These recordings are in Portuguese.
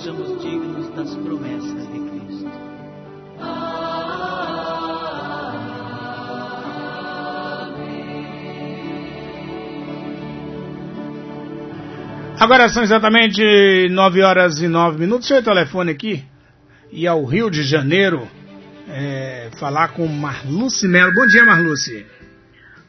sejamos dignos das promessas de Cristo. Agora são exatamente 9 horas e 9 minutos. Seu telefone aqui e ao Rio de Janeiro é, falar com Marluce Melo. Bom dia, Marluce.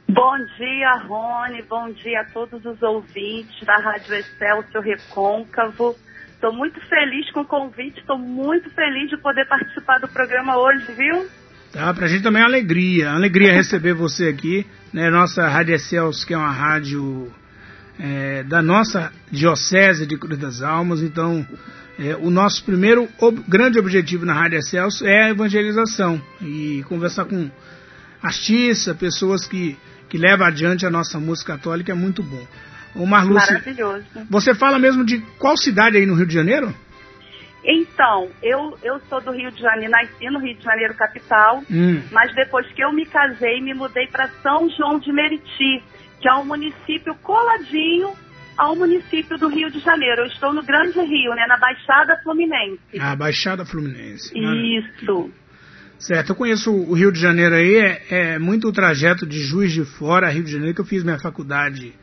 Bom dia, Rony. Bom dia a todos os ouvintes da Rádio Excel, seu Recôncavo. Estou muito feliz com o convite, estou muito feliz de poder participar do programa hoje, viu? Tá, pra gente também é uma alegria, uma alegria receber você aqui, né? Nossa Rádio Excels, que é uma rádio é, da nossa Diocese de Cruz das Almas, então é, o nosso primeiro ob grande objetivo na Rádio Excels é a evangelização e conversar com artistas, pessoas que, que levam adiante a nossa música católica é muito bom. O Marluce, Maravilhoso. Você fala mesmo de qual cidade aí no Rio de Janeiro? Então, eu, eu sou do Rio de Janeiro, nasci no Rio de Janeiro capital, hum. mas depois que eu me casei, me mudei para São João de Meriti, que é um município coladinho ao município do Rio de Janeiro. Eu estou no Grande Rio, né, na Baixada Fluminense. Ah, Baixada Fluminense. Isso. Certo, eu conheço o Rio de Janeiro aí, é, é muito o trajeto de Juiz de Fora a Rio de Janeiro, que eu fiz minha faculdade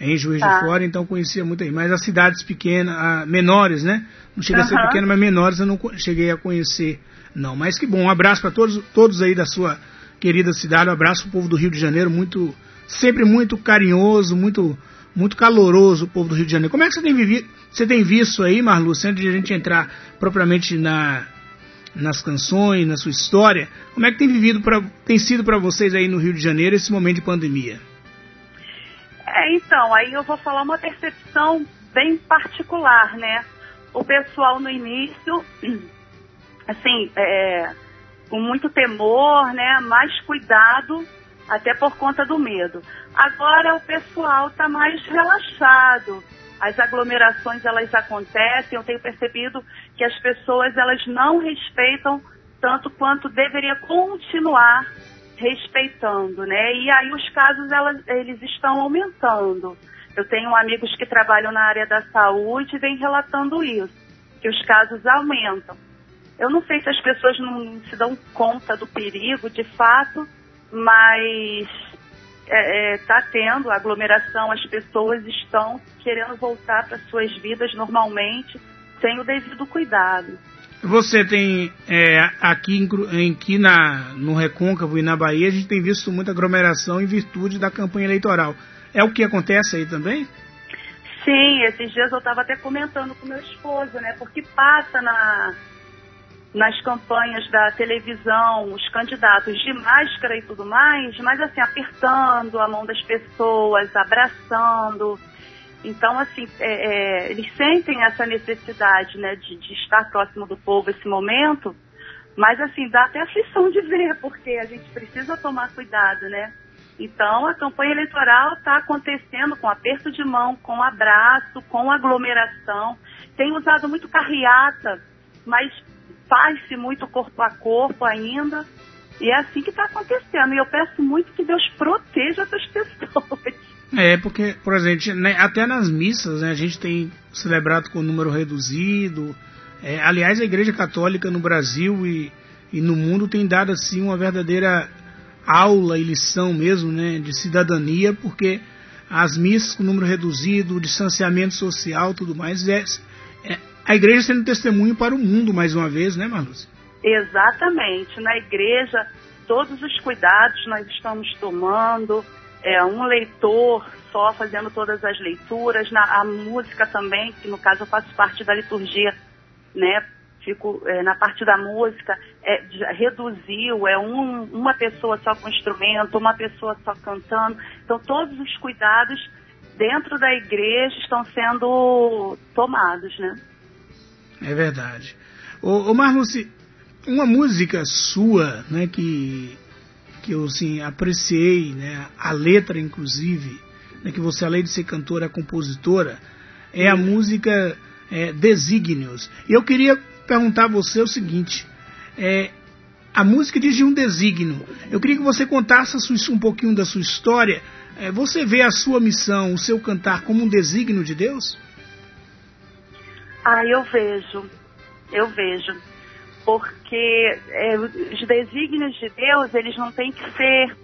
em Juiz tá. de Fora, então conhecia muito aí. Mas as cidades pequenas, menores, né? Não chega uhum. a ser pequena, mas menores eu não cheguei a conhecer, não. Mas que bom, um abraço para todos, todos aí da sua querida cidade, um abraço para o povo do Rio de Janeiro, muito, sempre muito carinhoso, muito, muito caloroso o povo do Rio de Janeiro. Como é que você tem vivido, você tem visto aí, Marlu, antes de a gente entrar propriamente na, nas canções, na sua história, como é que tem vivido, pra, tem sido para vocês aí no Rio de Janeiro esse momento de pandemia? É, então, aí eu vou falar uma percepção bem particular, né? O pessoal no início, assim, é, com muito temor, né? Mais cuidado, até por conta do medo. Agora o pessoal está mais relaxado. As aglomerações elas acontecem. Eu tenho percebido que as pessoas elas não respeitam tanto quanto deveria continuar respeitando, né? E aí os casos elas, eles estão aumentando. Eu tenho amigos que trabalham na área da saúde e vêm relatando isso, que os casos aumentam. Eu não sei se as pessoas não se dão conta do perigo, de fato, mas está é, é, tá tendo aglomeração, as pessoas estão querendo voltar para suas vidas normalmente, sem o devido cuidado. Você tem é, aqui, em, aqui na, no Recôncavo e na Bahia, a gente tem visto muita aglomeração em virtude da campanha eleitoral. É o que acontece aí também? Sim, esses dias eu estava até comentando com meu esposo, né? Porque passa na, nas campanhas da televisão os candidatos de máscara e tudo mais, mas assim, apertando a mão das pessoas, abraçando. Então, assim, é, é, eles sentem essa necessidade, né, de, de, estar próximo do povo esse momento, mas, assim, dá até aflição de ver, porque a gente precisa tomar cuidado, né? Então, a campanha eleitoral está acontecendo com aperto de mão, com abraço, com aglomeração. Tem usado muito carreata, mas faz-se muito corpo a corpo ainda. E é assim que está acontecendo. E eu peço muito que Deus proteja essas pessoas. É, porque, por exemplo, né, até nas missas né, a gente tem celebrado com número reduzido. É, aliás, a Igreja Católica no Brasil e, e no mundo tem dado assim uma verdadeira aula e lição mesmo né, de cidadania, porque as missas com número reduzido, o distanciamento social, tudo mais, é, a igreja sendo testemunho para o mundo mais uma vez, né, Marluz? Exatamente. Na igreja, todos os cuidados nós estamos tomando, é, um leitor só fazendo todas as leituras, na, a música também, que no caso eu faço parte da liturgia, né? Fico é, na parte da música, é, reduziu, é um, uma pessoa só com instrumento, uma pessoa só cantando. Então todos os cuidados dentro da igreja estão sendo tomados, né? É verdade. Ô, ô Marluce, uma música sua, né, que que eu assim, apreciei, né, a letra inclusive, né, que você além de ser cantora é compositora, é a música é, desígnios. E eu queria perguntar a você o seguinte: é, a música diz de um desígnio. Eu queria que você contasse um pouquinho da sua história. É, você vê a sua missão, o seu cantar, como um desígnio de Deus? Ah, eu vejo. Eu vejo. Porque é, os desígnios de Deus, eles não têm que ser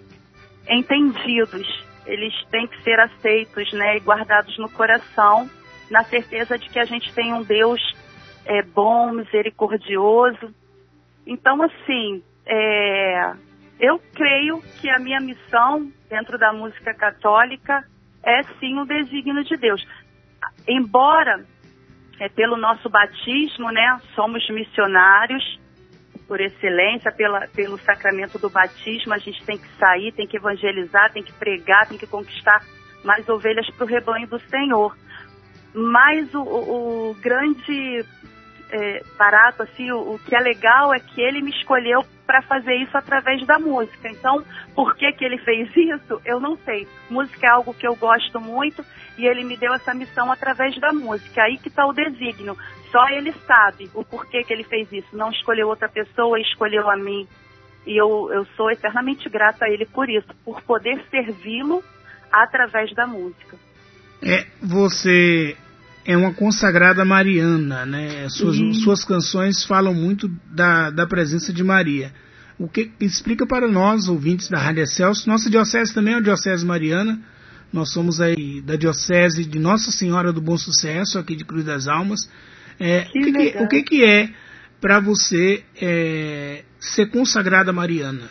entendidos. Eles têm que ser aceitos, né? E guardados no coração, na certeza de que a gente tem um Deus é, bom, misericordioso. Então, assim, é, eu creio que a minha missão dentro da música católica é sim o desígnio de Deus. Embora é, pelo nosso batismo, né, somos missionários por excelência, pela, pelo sacramento do batismo, a gente tem que sair, tem que evangelizar, tem que pregar, tem que conquistar mais ovelhas para o rebanho do Senhor. Mas o, o, o grande é, barato, assim, o, o, que é legal é que ele me escolheu para fazer isso através da música. Então, por que, que ele fez isso? Eu não sei. Música é algo que eu gosto muito e ele me deu essa missão através da música. Aí que está o desígnio. Só ele sabe o porquê que ele fez isso. Não escolheu outra pessoa, escolheu a mim. E eu, eu sou eternamente grata a ele por isso, por poder servi-lo através da música. É, você é uma consagrada mariana, né? Suas, suas canções falam muito da, da presença de Maria. O que explica para nós, ouvintes da Rádio Celso, nossa diocese também é uma diocese mariana. Nós somos aí da diocese de Nossa Senhora do Bom Sucesso, aqui de Cruz das Almas. É, que o, que, que, o que, que é para você é, ser consagrada mariana?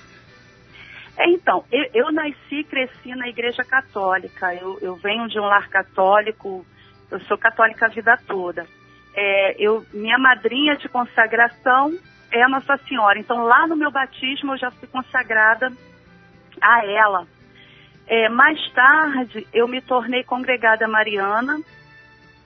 É, então, eu, eu, nasci e cresci na Igreja Católica. Eu, eu venho de um lar católico eu sou católica a vida toda. É, eu, minha madrinha de consagração é a Nossa Senhora. Então, lá no meu batismo, eu já fui consagrada a ela. É, mais tarde, eu me tornei congregada mariana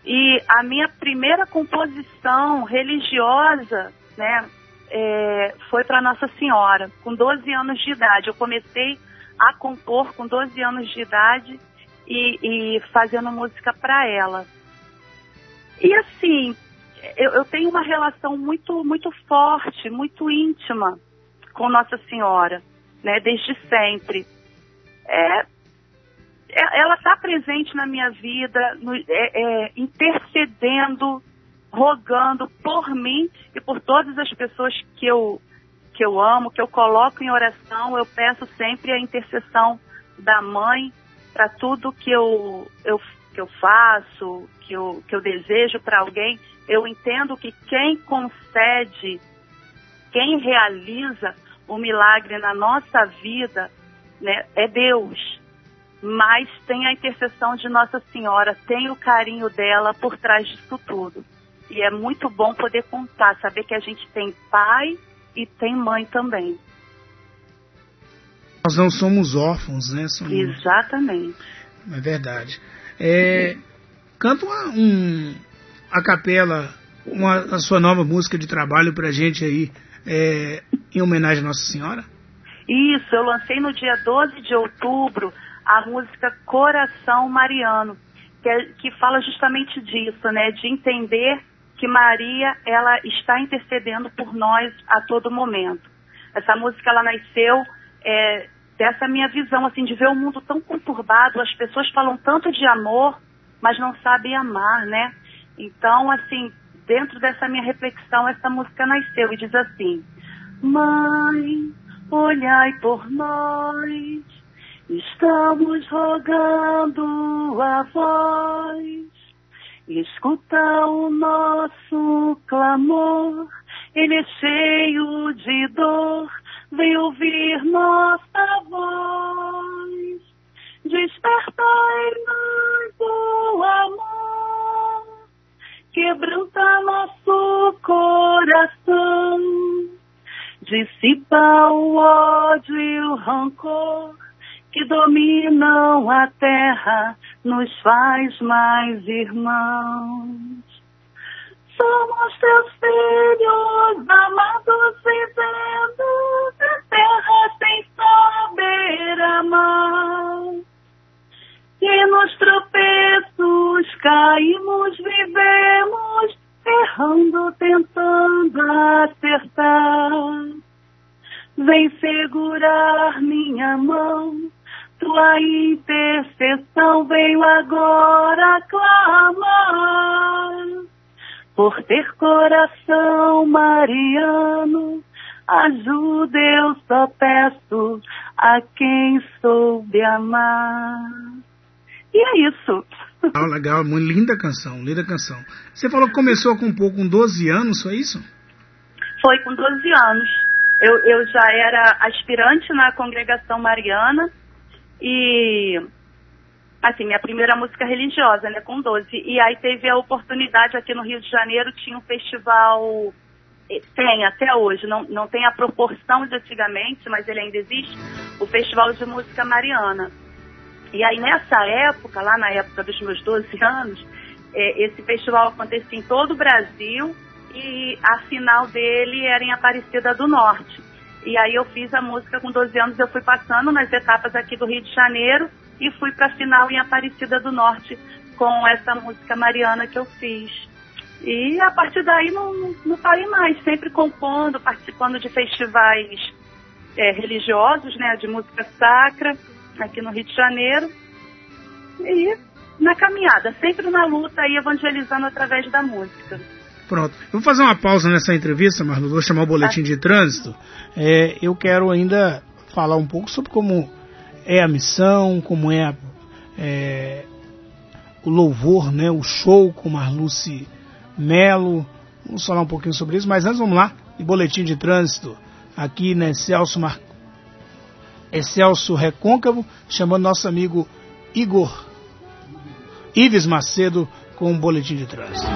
e a minha primeira composição religiosa, né, é, foi para Nossa Senhora, com 12 anos de idade. Eu comecei a compor com 12 anos de idade e, e fazendo música para ela. E assim, eu, eu tenho uma relação muito, muito forte, muito íntima com Nossa Senhora, né, desde sempre. É, é ela está presente na minha vida, no, é, é, intercedendo, rogando por mim e por todas as pessoas que eu, que eu amo, que eu coloco em oração. Eu peço sempre a intercessão da mãe para tudo que eu, eu que eu faço, que eu, que eu desejo para alguém, eu entendo que quem concede, quem realiza o milagre na nossa vida, né, é Deus. Mas tem a intercessão de Nossa Senhora, tem o carinho dela por trás disso tudo. E é muito bom poder contar, saber que a gente tem pai e tem mãe também. Nós não somos órfãos, né? Somos... Exatamente. É verdade. É, canta uma, um, a capela, uma, a sua nova música de trabalho pra gente aí, é, em homenagem a Nossa Senhora? Isso, eu lancei no dia 12 de outubro a música Coração Mariano, que, é, que fala justamente disso, né? De entender que Maria, ela está intercedendo por nós a todo momento. Essa música, ela nasceu é, dessa minha visão, assim, de ver o mundo tão conturbado, as pessoas falam tanto de amor, mas não sabem amar, né? Então, assim, dentro dessa minha reflexão, essa música nasceu e diz assim: Mãe, olhai por nós, estamos rogando a voz, escuta o nosso clamor, ele é cheio de dor vem ouvir nossa voz, despertai-nos o amor, quebranta nosso coração, dissipa o ódio e o rancor que dominam a terra, nos faz mais irmãos. Somos teus filhos, amados, vivendo na terra sem saber amar. E nos tropeços Caímos, vivemos, errando, tentando acertar. Vem segurar minha mão, tua intercessão veio agora clamar. Por ter coração mariano, ajuda eu só peço a quem soube amar. E é isso. Ah, legal, muito linda canção, linda canção. Você falou que começou a compor com 12 anos, foi isso? Foi com 12 anos. Eu, eu já era aspirante na congregação mariana e, assim, minha primeira música religiosa, né, com 12. E aí teve a oportunidade aqui no Rio de Janeiro, tinha um festival, tem até hoje, não, não tem a proporção de antigamente, mas ele ainda existe, o Festival de Música Mariana. E aí nessa época, lá na época dos meus 12 anos, é, esse festival acontecia em todo o Brasil e a final dele era em Aparecida do Norte. E aí eu fiz a música com 12 anos, eu fui passando nas etapas aqui do Rio de Janeiro e fui para a final em Aparecida do Norte com essa música mariana que eu fiz. E a partir daí não, não, não parei mais, sempre compondo, participando de festivais é, religiosos, né, de música sacra, aqui no Rio de Janeiro. E na caminhada, sempre na luta e evangelizando através da música. Pronto. Eu vou fazer uma pausa nessa entrevista, Marlu. Vou chamar o boletim de trânsito. É, eu quero ainda falar um pouco sobre como é a missão, como é, é o louvor, né, o show com Marluce Melo. Vamos falar um pouquinho sobre isso, mas antes vamos lá. E boletim de trânsito aqui na Celso Mar... Excelso Recôncavo, chamando nosso amigo Igor Ives Macedo com um boletim de trânsito.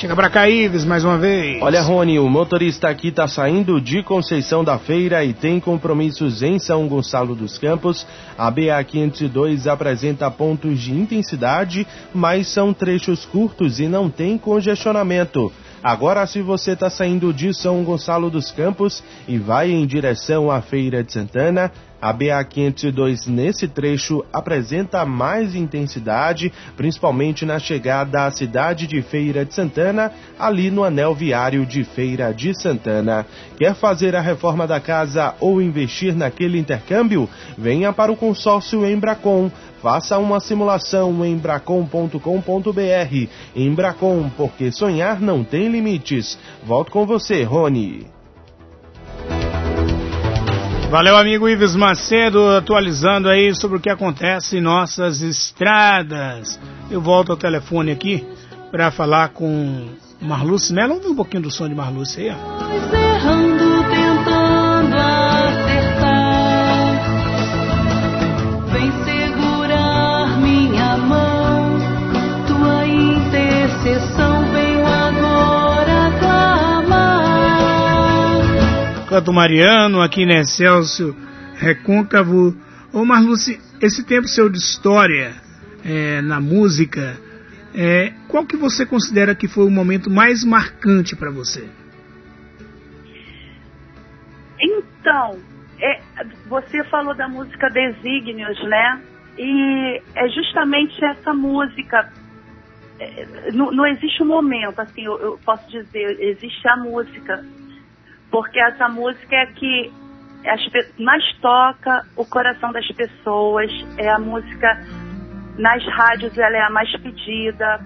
Chega pra cá, Ives, mais uma vez. Olha, Rony, o motorista aqui tá saindo de Conceição da Feira e tem compromissos em São Gonçalo dos Campos. A BA 502 apresenta pontos de intensidade, mas são trechos curtos e não tem congestionamento. Agora, se você está saindo de São Gonçalo dos Campos e vai em direção à Feira de Santana, a BA 502 nesse trecho apresenta mais intensidade, principalmente na chegada à cidade de Feira de Santana, ali no anel viário de Feira de Santana. Quer fazer a reforma da casa ou investir naquele intercâmbio? Venha para o consórcio Embracon. Faça uma simulação em bracon.com.br. Embracon, porque sonhar não tem limites. Volto com você, Rony. Valeu, amigo Ives Macedo, atualizando aí sobre o que acontece em nossas estradas. Eu volto ao telefone aqui para falar com Marluce Melo. Vamos um pouquinho do som de Marluce aí, ó. Canto Mariano, aqui na Excelsior Recôncavo. Ô Marluce, esse tempo seu de história é, na música, é, qual que você considera que foi o momento mais marcante para você? Então, é, você falou da música Desígnios, né? E é justamente essa música. É, não, não, existe um momento, assim, eu, eu posso dizer, existe a música porque essa música é que as, mais toca o coração das pessoas, é a música nas rádios, ela é a mais pedida,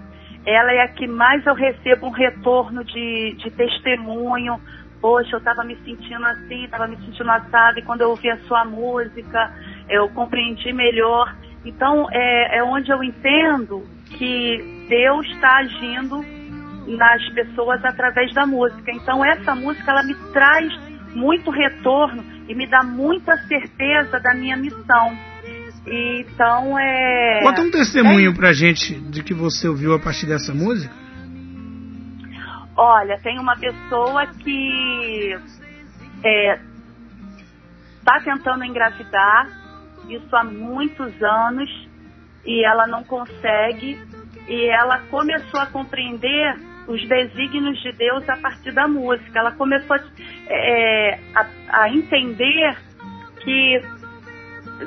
ela é a que mais eu recebo um retorno de, de testemunho. Poxa, eu estava me sentindo assim, estava me sentindo assado, e quando eu ouvi a sua música, eu compreendi melhor. Então, é, é onde eu entendo que Deus está agindo nas pessoas através da música. Então essa música ela me traz muito retorno e me dá muita certeza da minha missão. Então é. Conta um testemunho é... pra gente de que você ouviu a partir dessa música. Olha, tem uma pessoa que é, tá tentando engravidar, isso há muitos anos, e ela não consegue, e ela começou a compreender os desígnios de Deus a partir da música. Ela começou é, a, a entender que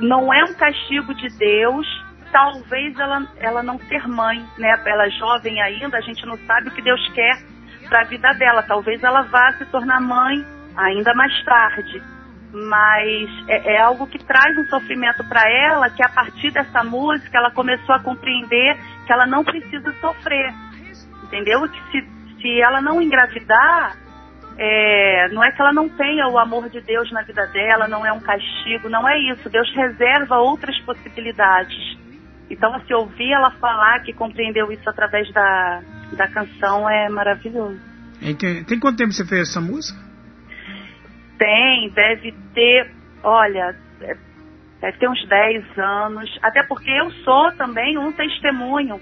não é um castigo de Deus, talvez ela, ela não ser mãe, né? Ela é jovem ainda, a gente não sabe o que Deus quer para a vida dela. Talvez ela vá se tornar mãe ainda mais tarde. Mas é, é algo que traz um sofrimento para ela, que a partir dessa música ela começou a compreender que ela não precisa sofrer. Entendeu? Que se, se ela não engravidar, é, não é que ela não tenha o amor de Deus na vida dela, não é um castigo, não é isso. Deus reserva outras possibilidades. Então, se ouvir ela falar que compreendeu isso através da, da canção é maravilhoso. Tem, tem quanto tempo você fez essa música? Tem, deve ter, olha, é, deve ter uns 10 anos, até porque eu sou também um testemunho.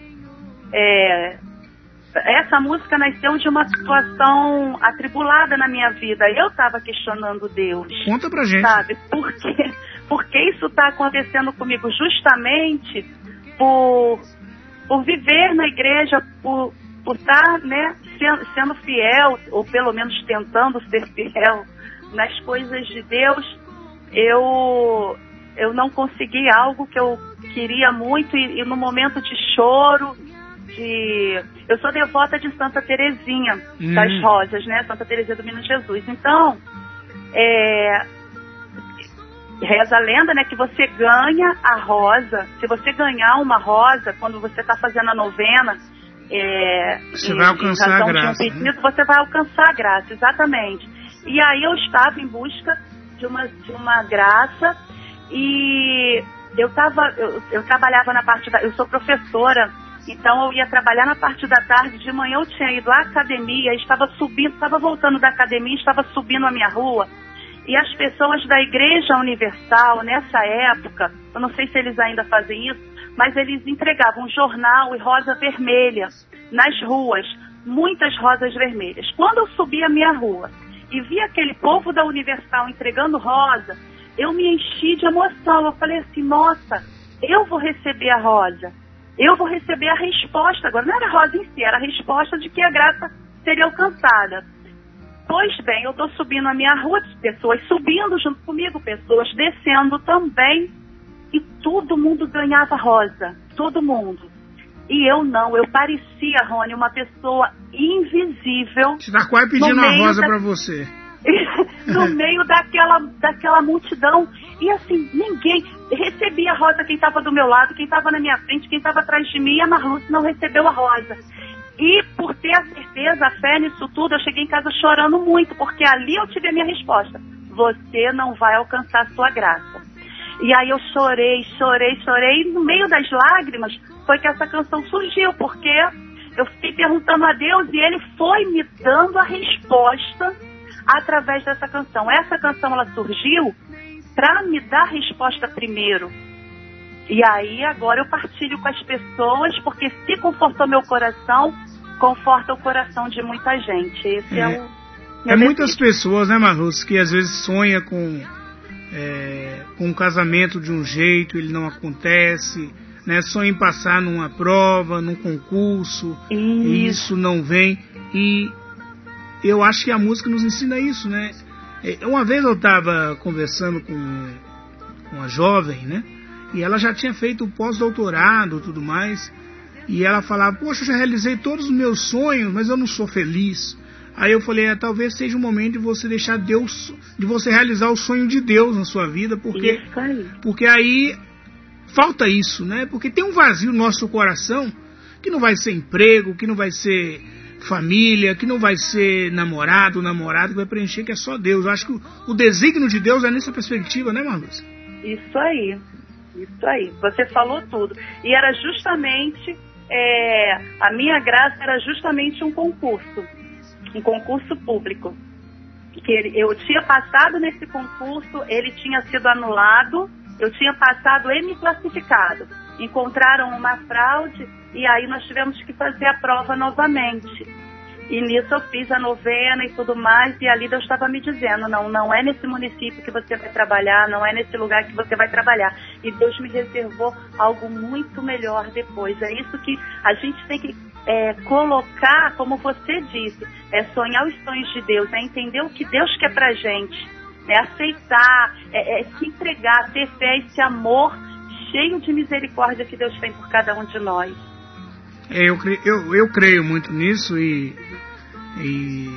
É, essa música nasceu de uma situação atribulada na minha vida. Eu estava questionando Deus. Conta pra gente. Sabe? Por quê? Porque isso está acontecendo comigo justamente por, por viver na igreja, por, por estar tá, né, sendo, sendo fiel, ou pelo menos tentando ser fiel nas coisas de Deus, eu, eu não consegui algo que eu queria muito e, e no momento de choro, de eu sou devota de Santa Terezinha hum. das Rosas, né? Santa Terezinha do Menino Jesus. Então, é, reza a lenda, né, que você ganha a rosa. Se você ganhar uma rosa, quando você está fazendo a novena, é, você em, vai alcançar a graça. Um pedido, né? Você vai alcançar a graça, exatamente. E aí eu estava em busca de uma, de uma graça e eu tava, eu, eu trabalhava na parte da, eu sou professora então eu ia trabalhar na parte da tarde, de manhã eu tinha ido à academia, estava subindo, estava voltando da academia, estava subindo a minha rua. E as pessoas da Igreja Universal, nessa época, eu não sei se eles ainda fazem isso, mas eles entregavam jornal e rosa vermelha nas ruas, muitas rosas vermelhas. Quando eu subi a minha rua e vi aquele povo da Universal entregando rosa, eu me enchi de emoção. Eu falei assim: nossa, eu vou receber a rosa eu vou receber a resposta agora. Não era a rosa em si, era a resposta de que a graça seria alcançada. Pois bem, eu estou subindo a minha rua, pessoas subindo junto comigo, pessoas descendo também, e todo mundo ganhava rosa, todo mundo. E eu não, eu parecia, Rony, uma pessoa invisível. Tinaquai pedindo a rosa da... para você. no meio daquela, daquela multidão. E assim, ninguém recebia a rosa quem estava do meu lado, quem estava na minha frente, quem estava atrás de mim, e a Marluce não recebeu a rosa. E por ter a certeza, a fé nisso tudo, eu cheguei em casa chorando muito, porque ali eu tive a minha resposta. Você não vai alcançar a sua graça. E aí eu chorei, chorei, chorei, e no meio das lágrimas foi que essa canção surgiu, porque eu fiquei perguntando a Deus e ele foi me dando a resposta através dessa canção. Essa canção ela surgiu para me dar resposta primeiro. E aí agora eu partilho com as pessoas, porque se confortou meu coração, conforta o coração de muita gente. Esse é, é o. É muitas pessoas, né, Marluz, que às vezes sonha com, é, com um casamento de um jeito, ele não acontece, né? Sonha em passar numa prova, num concurso, isso. e isso não vem. E eu acho que a música nos ensina isso, né? É, uma vez eu estava conversando com uma jovem, né? E ela já tinha feito o pós-doutorado tudo mais. E ela falava, poxa, eu já realizei todos os meus sonhos, mas eu não sou feliz. Aí eu falei, é, talvez seja o momento de você deixar Deus, de você realizar o sonho de Deus na sua vida, porque, aí. porque aí falta isso, né? Porque tem um vazio no nosso coração que não vai ser emprego, que não vai ser família, que não vai ser namorado, namorado que vai preencher, que é só Deus. Eu acho que o, o desígnio de Deus é nessa perspectiva, né, Marluz? Isso aí, isso aí. Você falou tudo. E era justamente, é, a minha graça era justamente um concurso, um concurso público. Que ele, eu tinha passado nesse concurso, ele tinha sido anulado, eu tinha passado e me classificado. Encontraram uma fraude e aí nós tivemos que fazer a prova novamente. E nisso eu fiz a novena e tudo mais, e ali Deus estava me dizendo, não, não é nesse município que você vai trabalhar, não é nesse lugar que você vai trabalhar. E Deus me reservou algo muito melhor depois. É isso que a gente tem que é, colocar, como você disse, é sonhar os sonhos de Deus, é entender o que Deus quer pra gente, é aceitar, é, é se entregar, ter fé, esse amor cheio de misericórdia que Deus tem por cada um de nós. É, eu, eu, eu creio muito nisso e, e,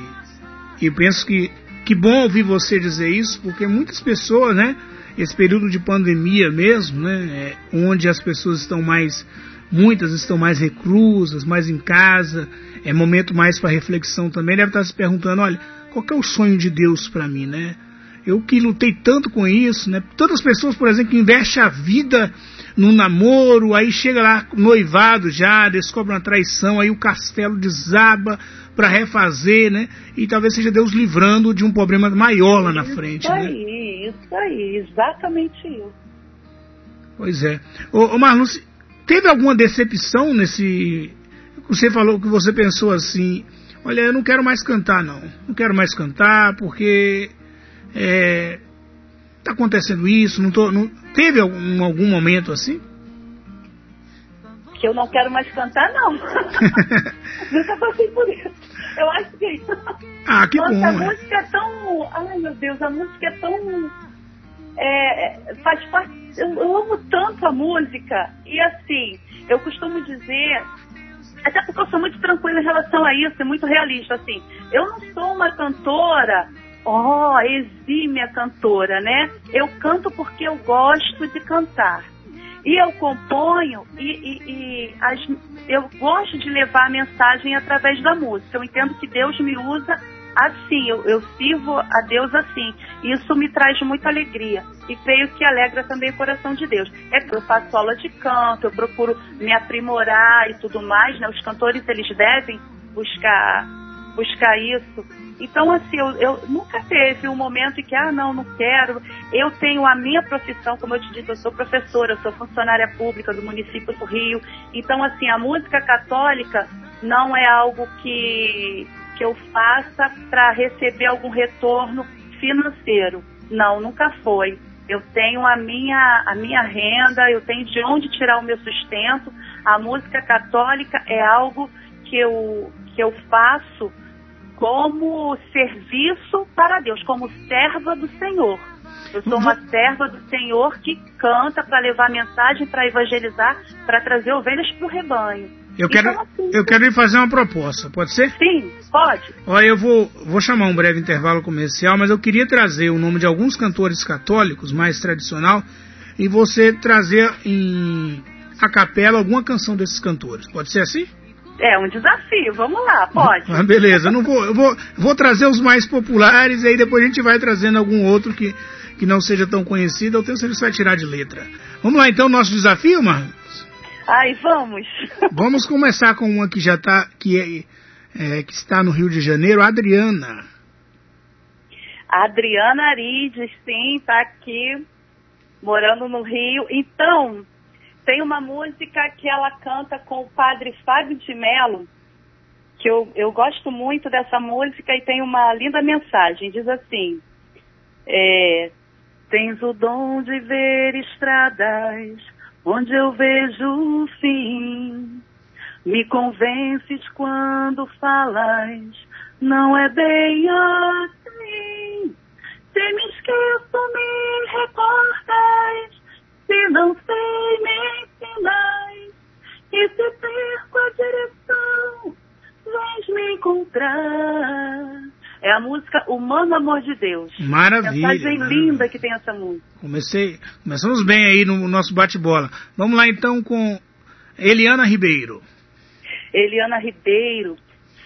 e penso que que bom ouvir você dizer isso, porque muitas pessoas, né, esse período de pandemia mesmo, né, é, onde as pessoas estão mais, muitas estão mais reclusas, mais em casa, é momento mais para reflexão também, deve estar se perguntando, olha, qual é o sonho de Deus para mim, né? Eu que lutei tanto com isso, né? Tantas pessoas, por exemplo, que investem a vida no namoro, aí chega lá noivado já, descobre uma traição, aí o castelo desaba para refazer, né? E talvez seja Deus livrando de um problema maior lá na frente, isso né? Aí, isso aí, exatamente isso. Pois é. Ô, ô Marluz, teve alguma decepção nesse... Você falou que você pensou assim, olha, eu não quero mais cantar não, não quero mais cantar porque é, tá acontecendo isso, não tô, não, teve algum, algum momento assim? Que eu não quero mais cantar, não. Nunca passei por isso. Eu acho que. Ah, que Nossa, bom. a é. música é tão. Ai, meu Deus, a música é tão. É, faz parte. Eu, eu amo tanto a música. E assim, eu costumo dizer. Até porque eu sou muito tranquila em relação a isso, e muito realista, assim. Eu não sou uma cantora ó, oh, exímia cantora, né? Eu canto porque eu gosto de cantar. E eu componho e, e, e as, eu gosto de levar a mensagem através da música. Eu entendo que Deus me usa assim, eu, eu sirvo a Deus assim. Isso me traz muita alegria e creio que alegra também o coração de Deus. É que eu faço aula de canto, eu procuro me aprimorar e tudo mais, né? Os cantores eles devem buscar buscar isso. Então, assim, eu, eu, nunca teve um momento em que, ah, não, não quero. Eu tenho a minha profissão, como eu te disse, eu sou professora, eu sou funcionária pública do município do Rio. Então, assim, a música católica não é algo que, que eu faça para receber algum retorno financeiro. Não, nunca foi. Eu tenho a minha, a minha renda, eu tenho de onde tirar o meu sustento. A música católica é algo que eu, que eu faço como serviço para Deus, como serva do Senhor. Eu sou uma serva do Senhor que canta para levar mensagem, para evangelizar, para trazer ovelhas para o rebanho. Eu quero, então, assim, eu quero lhe fazer uma proposta, pode ser? Sim, pode. Olha, eu vou, vou chamar um breve intervalo comercial, mas eu queria trazer o nome de alguns cantores católicos mais tradicional e você trazer em a capela alguma canção desses cantores. Pode ser assim? É um desafio, vamos lá, pode. Ah, beleza, não vou, eu vou, vou trazer os mais populares e aí depois a gente vai trazendo algum outro que, que não seja tão conhecido. Eu tenho certeza que vai tirar de letra. Vamos lá então, nosso desafio, Marcos? Ai, vamos. Vamos começar com uma que já está, que, é, é, que está no Rio de Janeiro, Adriana. Adriana Arides, sim, está aqui, morando no Rio. Então, tem uma música que ela canta com o padre Fábio de Mello, que eu, eu gosto muito dessa música e tem uma linda mensagem. Diz assim: é, Tens o dom de ver estradas onde eu vejo o fim. Me convences quando falas, não é bem assim. Se me esqueço, me recordas. Se não sei, me ensinais. E se perco a direção, vens me encontrar. É a música Humano Amor de Deus. Maravilha. Mensagem maravilha. linda que tem essa música. Comecei, começamos bem aí no nosso bate-bola. Vamos lá então com Eliana Ribeiro. Eliana Ribeiro,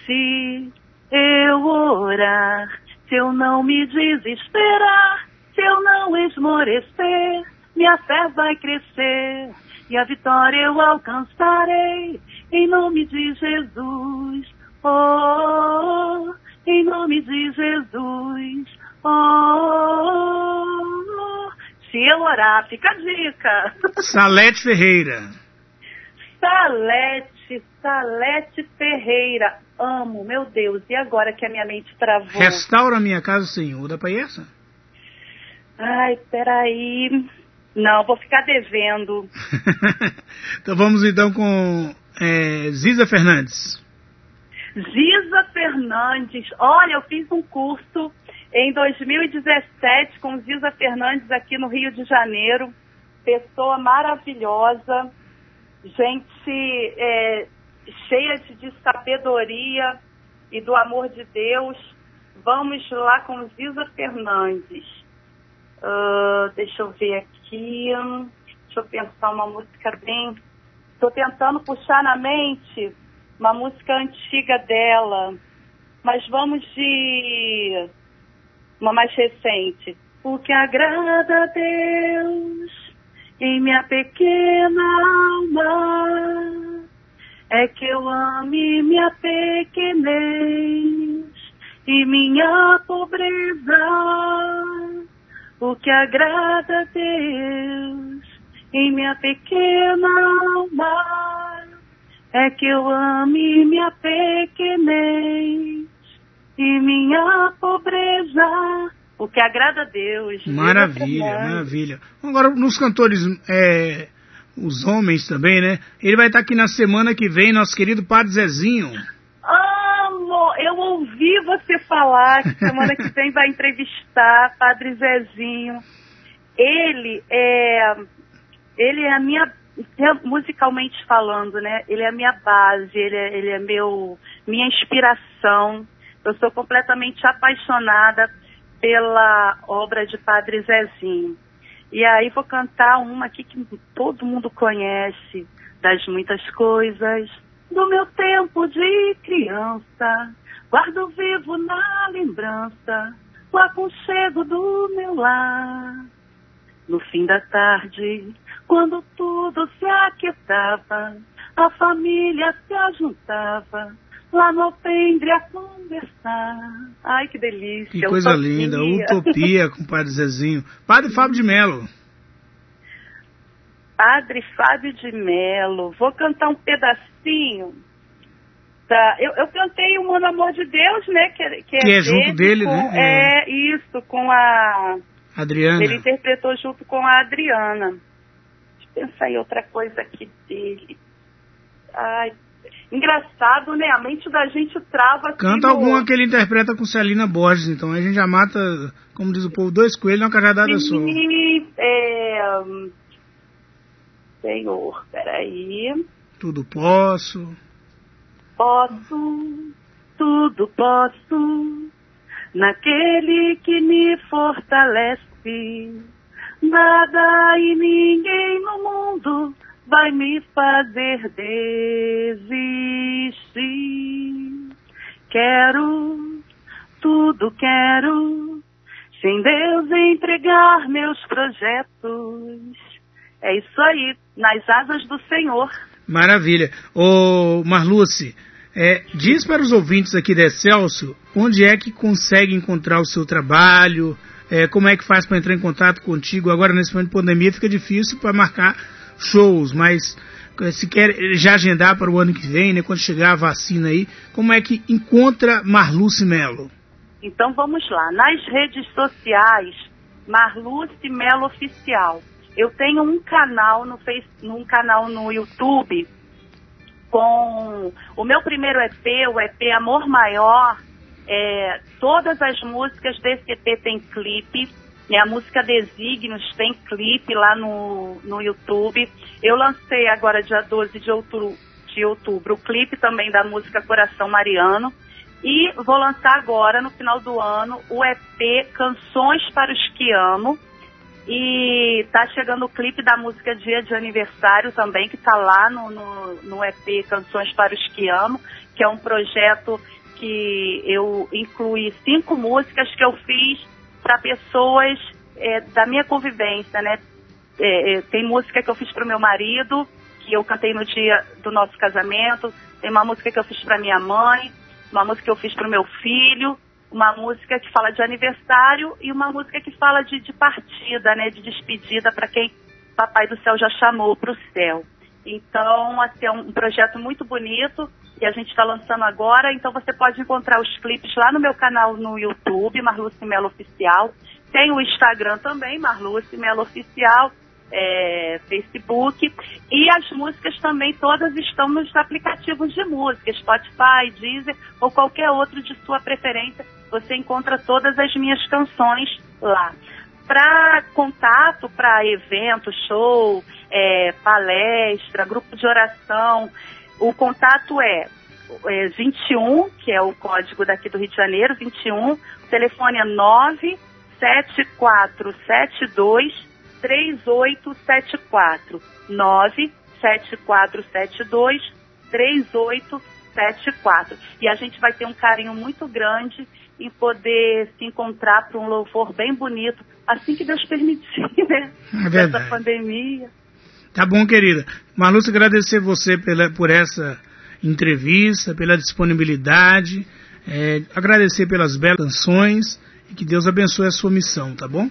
se eu orar, se eu não me desesperar, se eu não esmorecer, minha fé vai crescer e a vitória eu alcançarei em nome de Jesus. Oh, em nome de Jesus. Oh, se eu orar, fica a dica. Salete Ferreira. Salete, Salete Ferreira. Amo, meu Deus. E agora que a minha mente travou? Restaura minha casa, Senhor. Dá pra ir essa? Ai, peraí. Não, vou ficar devendo. então vamos então com é, Ziza Fernandes. Ziza Fernandes. Olha, eu fiz um curso em 2017 com Ziza Fernandes aqui no Rio de Janeiro. Pessoa maravilhosa, gente é, cheia de sabedoria e do amor de Deus. Vamos lá com Ziza Fernandes. Uh, deixa eu ver aqui. Deixa eu pensar uma música bem. Estou tentando puxar na mente uma música antiga dela. Mas vamos de uma mais recente. O que agrada a Deus em minha pequena alma é que eu ame minha pequenez e minha pobreza. O que agrada a Deus em minha pequena alma é que eu ame minha pequenez e minha pobreza. O que agrada a Deus. Maravilha, maravilha. Agora, nos cantores, é, os homens também, né? Ele vai estar aqui na semana que vem, nosso querido Padre Zezinho. Você falar que semana que vem vai entrevistar Padre Zezinho. Ele é, ele é a minha musicalmente falando, né? Ele é a minha base, ele é, ele é meu, minha inspiração. Eu sou completamente apaixonada pela obra de Padre Zezinho. E aí vou cantar uma aqui que todo mundo conhece, das muitas coisas do meu tempo de criança. Guardo vivo na lembrança o aconchego do meu lar. No fim da tarde, quando tudo se aquietava, a família se ajuntava lá no alpendre a conversar. Ai, que delícia. Que coisa utopia. linda, utopia com o Padre Zezinho. Padre Fábio de Melo. Padre Fábio de Melo. Vou cantar um pedacinho. Da, eu, eu cantei o Mano Amor de Deus, né? Que, é, que, é, que é junto dele, com, né? É. é isso, com a Adriana. Ele interpretou junto com a Adriana. Deixa eu pensar em outra coisa aqui dele. Ai, engraçado, né? A mente da gente trava. Canta no... alguma que ele interpreta com Celina Borges, então a gente já mata, como diz o povo, dois coelhos numa cajadada só. É... Senhor, peraí. Tudo posso. Posso, tudo posso naquele que me fortalece. Nada e ninguém no mundo vai me fazer desistir. Quero, tudo quero, sem Deus entregar meus projetos. É isso aí, nas asas do Senhor. Maravilha. Ô, Marluce, é, diz para os ouvintes aqui da Excelso onde é que consegue encontrar o seu trabalho, é, como é que faz para entrar em contato contigo. Agora, nesse momento de pandemia, fica difícil para marcar shows, mas é, se quer já agendar para o ano que vem, né, quando chegar a vacina aí, como é que encontra Marluce Melo? Então vamos lá. Nas redes sociais, Marluce Melo Oficial. Eu tenho um canal no face, um canal no YouTube com o meu primeiro EP, o EP Amor Maior, é, todas as músicas desse EP tem clipe, né, a música Desígnios tem clipe lá no, no YouTube. Eu lancei agora, dia 12 de outubro, de outubro, o clipe também da música Coração Mariano. E vou lançar agora, no final do ano, o EP Canções para os que Amo, e tá chegando o clipe da música Dia de Aniversário também, que tá lá no, no, no EP Canções para os que Amo, que é um projeto que eu incluí cinco músicas que eu fiz para pessoas é, da minha convivência, né? É, é tem música que eu fiz para o meu marido, que eu cantei no dia do nosso casamento, tem uma música que eu fiz para minha mãe, uma música que eu fiz para o meu filho, uma música que fala de aniversário e uma música que fala de, de partida, né, de despedida para quem Papai do Céu já chamou para o céu. Então, assim, é um projeto muito bonito e a gente está lançando agora. Então, você pode encontrar os clipes lá no meu canal no YouTube, Marluce Melo Oficial. Tem o Instagram também, Marluce Melo Oficial. é, Facebook. E as músicas também todas estão nos aplicativos de música, Spotify, Deezer ou qualquer outro de sua preferência. Você encontra todas as minhas canções lá. Para contato, para evento, show, é, palestra, grupo de oração, o contato é, é 21, que é o código daqui do Rio de Janeiro, 21, o telefone é 97472 3874 97472 3874. E a gente vai ter um carinho muito grande em poder se encontrar para um louvor bem bonito, assim que Deus permitir, né? É Essa pandemia. Tá bom, querida. Marlúcia, agradecer você pela, por essa entrevista, pela disponibilidade, é, agradecer pelas belas canções e que Deus abençoe a sua missão, tá bom?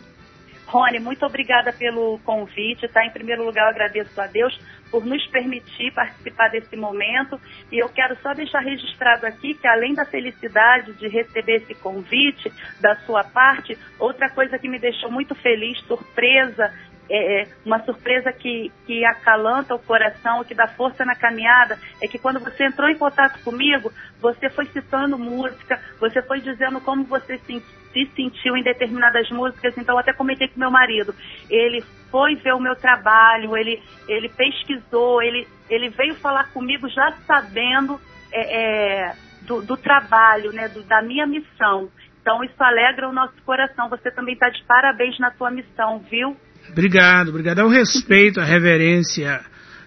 Rony, muito obrigada pelo convite, tá? Em primeiro lugar, eu agradeço a Deus por nos permitir participar desse momento e eu quero só deixar registrado aqui que além da felicidade de receber esse convite da sua parte, outra coisa que me deixou muito feliz, surpresa é, é, uma surpresa que, que acalanta o coração, que dá força na caminhada, é que quando você entrou em contato comigo, você foi citando música, você foi dizendo como você se, se sentiu em determinadas músicas. Então, até comentei com meu marido. Ele foi ver o meu trabalho, ele, ele pesquisou, ele, ele veio falar comigo já sabendo é, é do, do, trabalho, né, do, da minha missão. Então, isso alegra o nosso coração. Você também está de parabéns na sua missão, viu? Obrigado, obrigado. Ao respeito, à reverência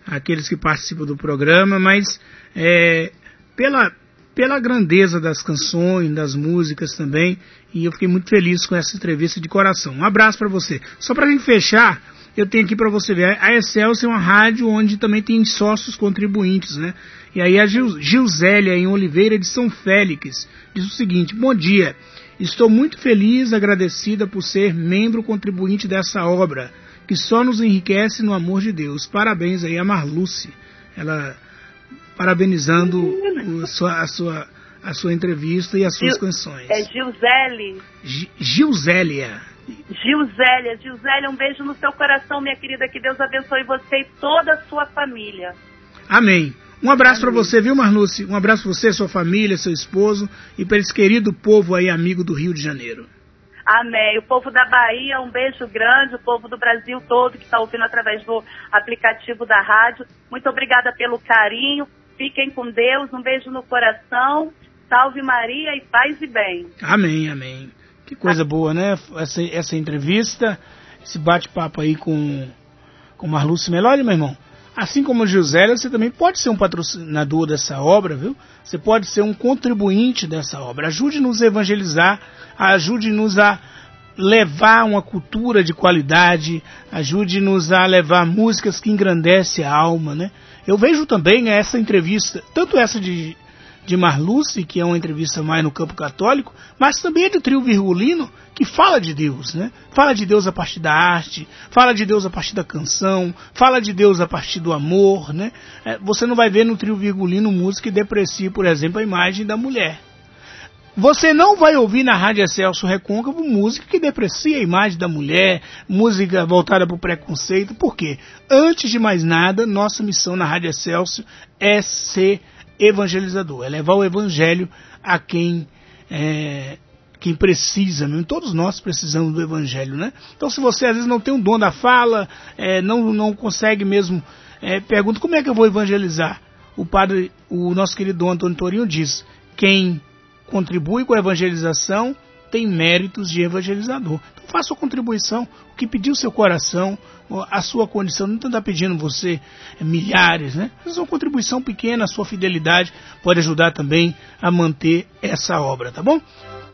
àqueles que participam do programa, mas é, pela, pela grandeza das canções, das músicas também, e eu fiquei muito feliz com essa entrevista de coração. Um abraço para você. Só para a gente fechar, eu tenho aqui para você ver, a Excelsior é uma rádio onde também tem sócios contribuintes, né? E aí a Gil, Gilzélia em Oliveira de São Félix diz o seguinte: Bom dia. Estou muito feliz, agradecida por ser membro contribuinte dessa obra, que só nos enriquece no amor de Deus. Parabéns aí a Marluce, ela parabenizando o, a, sua, a, sua, a sua entrevista e as suas Gil, canções. É Gilzele. Gilzélia. Gilzélia, Gilzélia, um beijo no seu coração, minha querida. Que Deus abençoe você e toda a sua família. Amém. Um abraço para você, viu, Marluce? Um abraço para você, sua família, seu esposo e para esse querido povo aí, amigo do Rio de Janeiro. Amém. O povo da Bahia, um beijo grande. O povo do Brasil todo que está ouvindo através do aplicativo da rádio. Muito obrigada pelo carinho. Fiquem com Deus. Um beijo no coração. Salve Maria e paz e bem. Amém, amém. Que coisa boa, né? Essa, essa entrevista, esse bate-papo aí com, com Marluce Melode, meu irmão. Assim como José, você também pode ser um patrocinador dessa obra, viu? Você pode ser um contribuinte dessa obra. Ajude-nos a evangelizar, ajude-nos a levar uma cultura de qualidade, ajude-nos a levar músicas que engrandecem a alma, né? Eu vejo também essa entrevista, tanto essa de de Marluce, que é uma entrevista mais no campo católico, mas também é do trio virgulino, que fala de Deus, né? Fala de Deus a partir da arte, fala de Deus a partir da canção, fala de Deus a partir do amor, né? É, você não vai ver no trio virgulino música que deprecie, por exemplo, a imagem da mulher. Você não vai ouvir na Rádio Celso Recôncavo música que deprecia a imagem da mulher, música voltada para o preconceito. Por quê? Antes de mais nada, nossa missão na Rádio Celso é ser evangelizador, é levar o evangelho a quem é, quem precisa, mesmo. todos nós precisamos do evangelho, né? Então, se você às vezes não tem um dom da fala, é, não, não consegue mesmo, é, pergunta como é que eu vou evangelizar? O padre, o nosso querido Antônio Torinho diz: quem contribui com a evangelização tem méritos de evangelizador. Então faça a contribuição, o que pediu seu coração, a sua condição, não está pedindo você milhares, né? Mas uma contribuição pequena, a sua fidelidade pode ajudar também a manter essa obra, tá bom?